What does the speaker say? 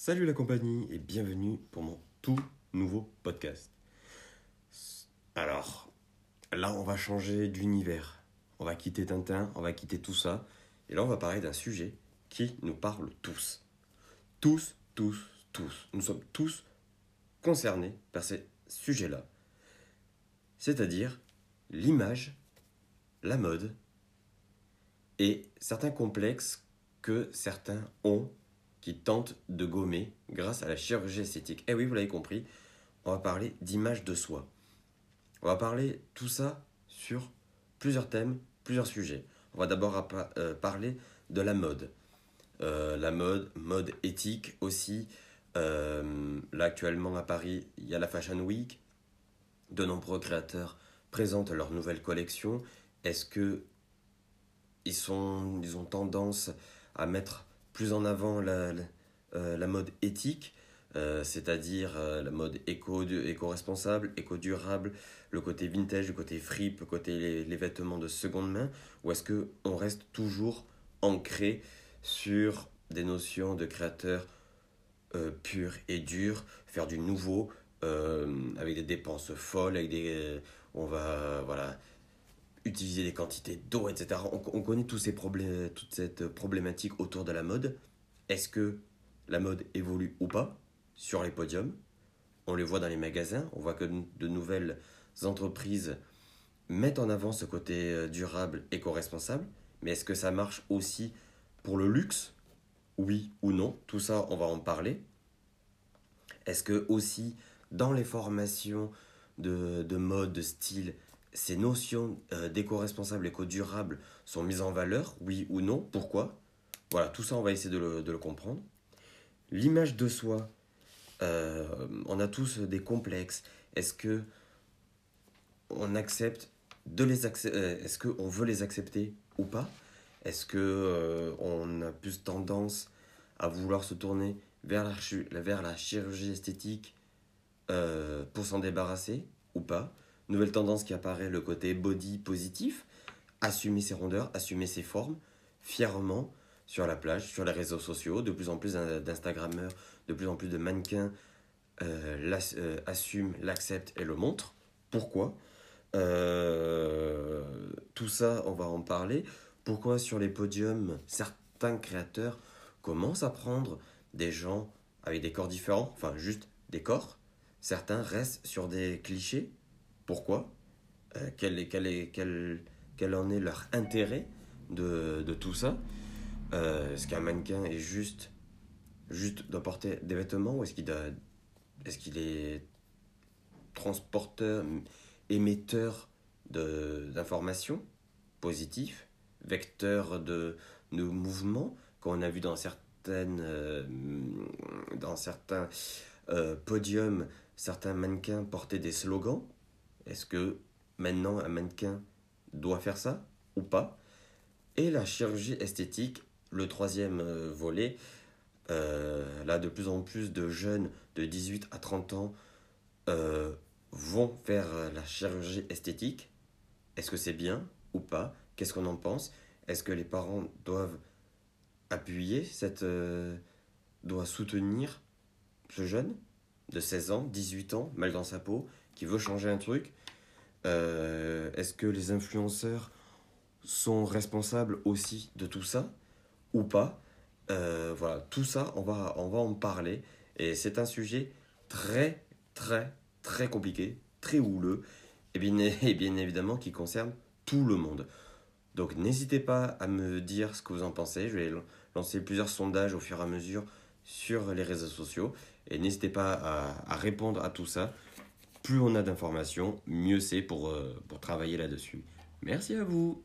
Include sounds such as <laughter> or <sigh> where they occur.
Salut la compagnie et bienvenue pour mon tout nouveau podcast. Alors, là on va changer d'univers. On va quitter Tintin, on va quitter tout ça. Et là on va parler d'un sujet qui nous parle tous. Tous, tous, tous. Nous sommes tous concernés par ces sujets-là. C'est-à-dire l'image, la mode et certains complexes que certains ont qui tentent de gommer grâce à la chirurgie esthétique. Eh oui, vous l'avez compris, on va parler d'image de soi. On va parler tout ça sur plusieurs thèmes, plusieurs sujets. On va d'abord euh, parler de la mode. Euh, la mode, mode éthique aussi. Euh, là actuellement à Paris, il y a la Fashion Week. De nombreux créateurs présentent leurs nouvelles collections. Est-ce que ils, sont, ils ont tendance à mettre plus en avant la, euh, mode éthique, euh, c'est-à-dire euh, la mode éco, éco-responsable, éco-durable, le côté vintage, le côté fripe, le côté les, vêtements de seconde main, ou est-ce qu'on reste toujours ancré sur des notions de créateurs purs et durs, faire du nouveau, avec des dépenses folles, avec des, on va voilà utiliser des quantités d'eau, etc. On, connaît tous ces problèmes, toute cette problématique autour de la mode. Est-ce que la mode évolue ou pas sur les podiums? On le voit dans les magasins, on voit que de nouvelles entreprises mettent en avant ce côté euh, durable, éco-responsable. Mais est-ce que ça marche aussi pour le luxe? Oui ou non? Tout ça, on va en parler. Est-ce que aussi dans les formations de, de mode, de style, ces notions euh, d'éco-responsable, éco-durable sont mises en valeur, oui ou non, pourquoi? Voilà, tout ça, on va essayer de le, comprendre. L'image de soi, euh, on a tous des complexes. Est-ce que on accepte de les euh, Est-ce qu'on veut les accepter ou pas? Est-ce que on a plus tendance à vouloir se tourner vers la chirurgie esthétique pour s'en débarrasser ou pas? Nouvelle tendance qui apparaît, le côté body positif, assumer ses rondeurs, assumer ses formes, fièrement sur la plage, sur les réseaux sociaux, de plus en plus d'Instagrammeurs, de plus en plus de mannequins euh, euh, l'acceptent et le montrent. Pourquoi? Euh, Tout ça, on va en parler. Pourquoi sur les podiums, certains créateurs commencent à prendre des gens avec des corps différents, enfin juste des corps. Certains restent sur des clichés pourquoi euh, quel, est, quel, est, quel, quel, en est leur intérêt de, tout ça euh, Est-ce qu'un mannequin est juste, juste de porter des vêtements ou est-ce qu'il est, transporteur, émetteur d'informations positives, vecteur de, de mouvements, qu'on a vu dans euh, dans certains podiums, certains mannequins porter des slogans est-ce que maintenant un mannequin doit faire ça ou pas? Et la chirurgie esthétique, le troisième euh, volet, euh, là de plus en plus de jeunes de 18 à 30 ans euh, vont faire la chirurgie esthétique. Est-ce que c'est bien ou pas? Qu'est-ce qu'on en pense? Est-ce que les parents doivent appuyer cette... doivent soutenir ce jeune de 16 ans, 18 ans, mal dans sa peau, qui veut changer un truc euh, Est-ce que les influenceurs sont responsables aussi de tout ça ou pas? Euh, Voilà, tout ça, on va, on va en parler. Et c'est un sujet très, très, très compliqué, très houleux, et bien, <laughs> et bien évidemment qui concerne tout le monde. Donc n'hésitez pas à me dire ce que vous en pensez. Je vais lancer plusieurs sondages au fur et à mesure sur les réseaux sociaux. Et n'hésitez pas à, à, répondre à tout ça plus on a d'informations, mieux c'est pour, euh, travailler là-dessus. Merci à vous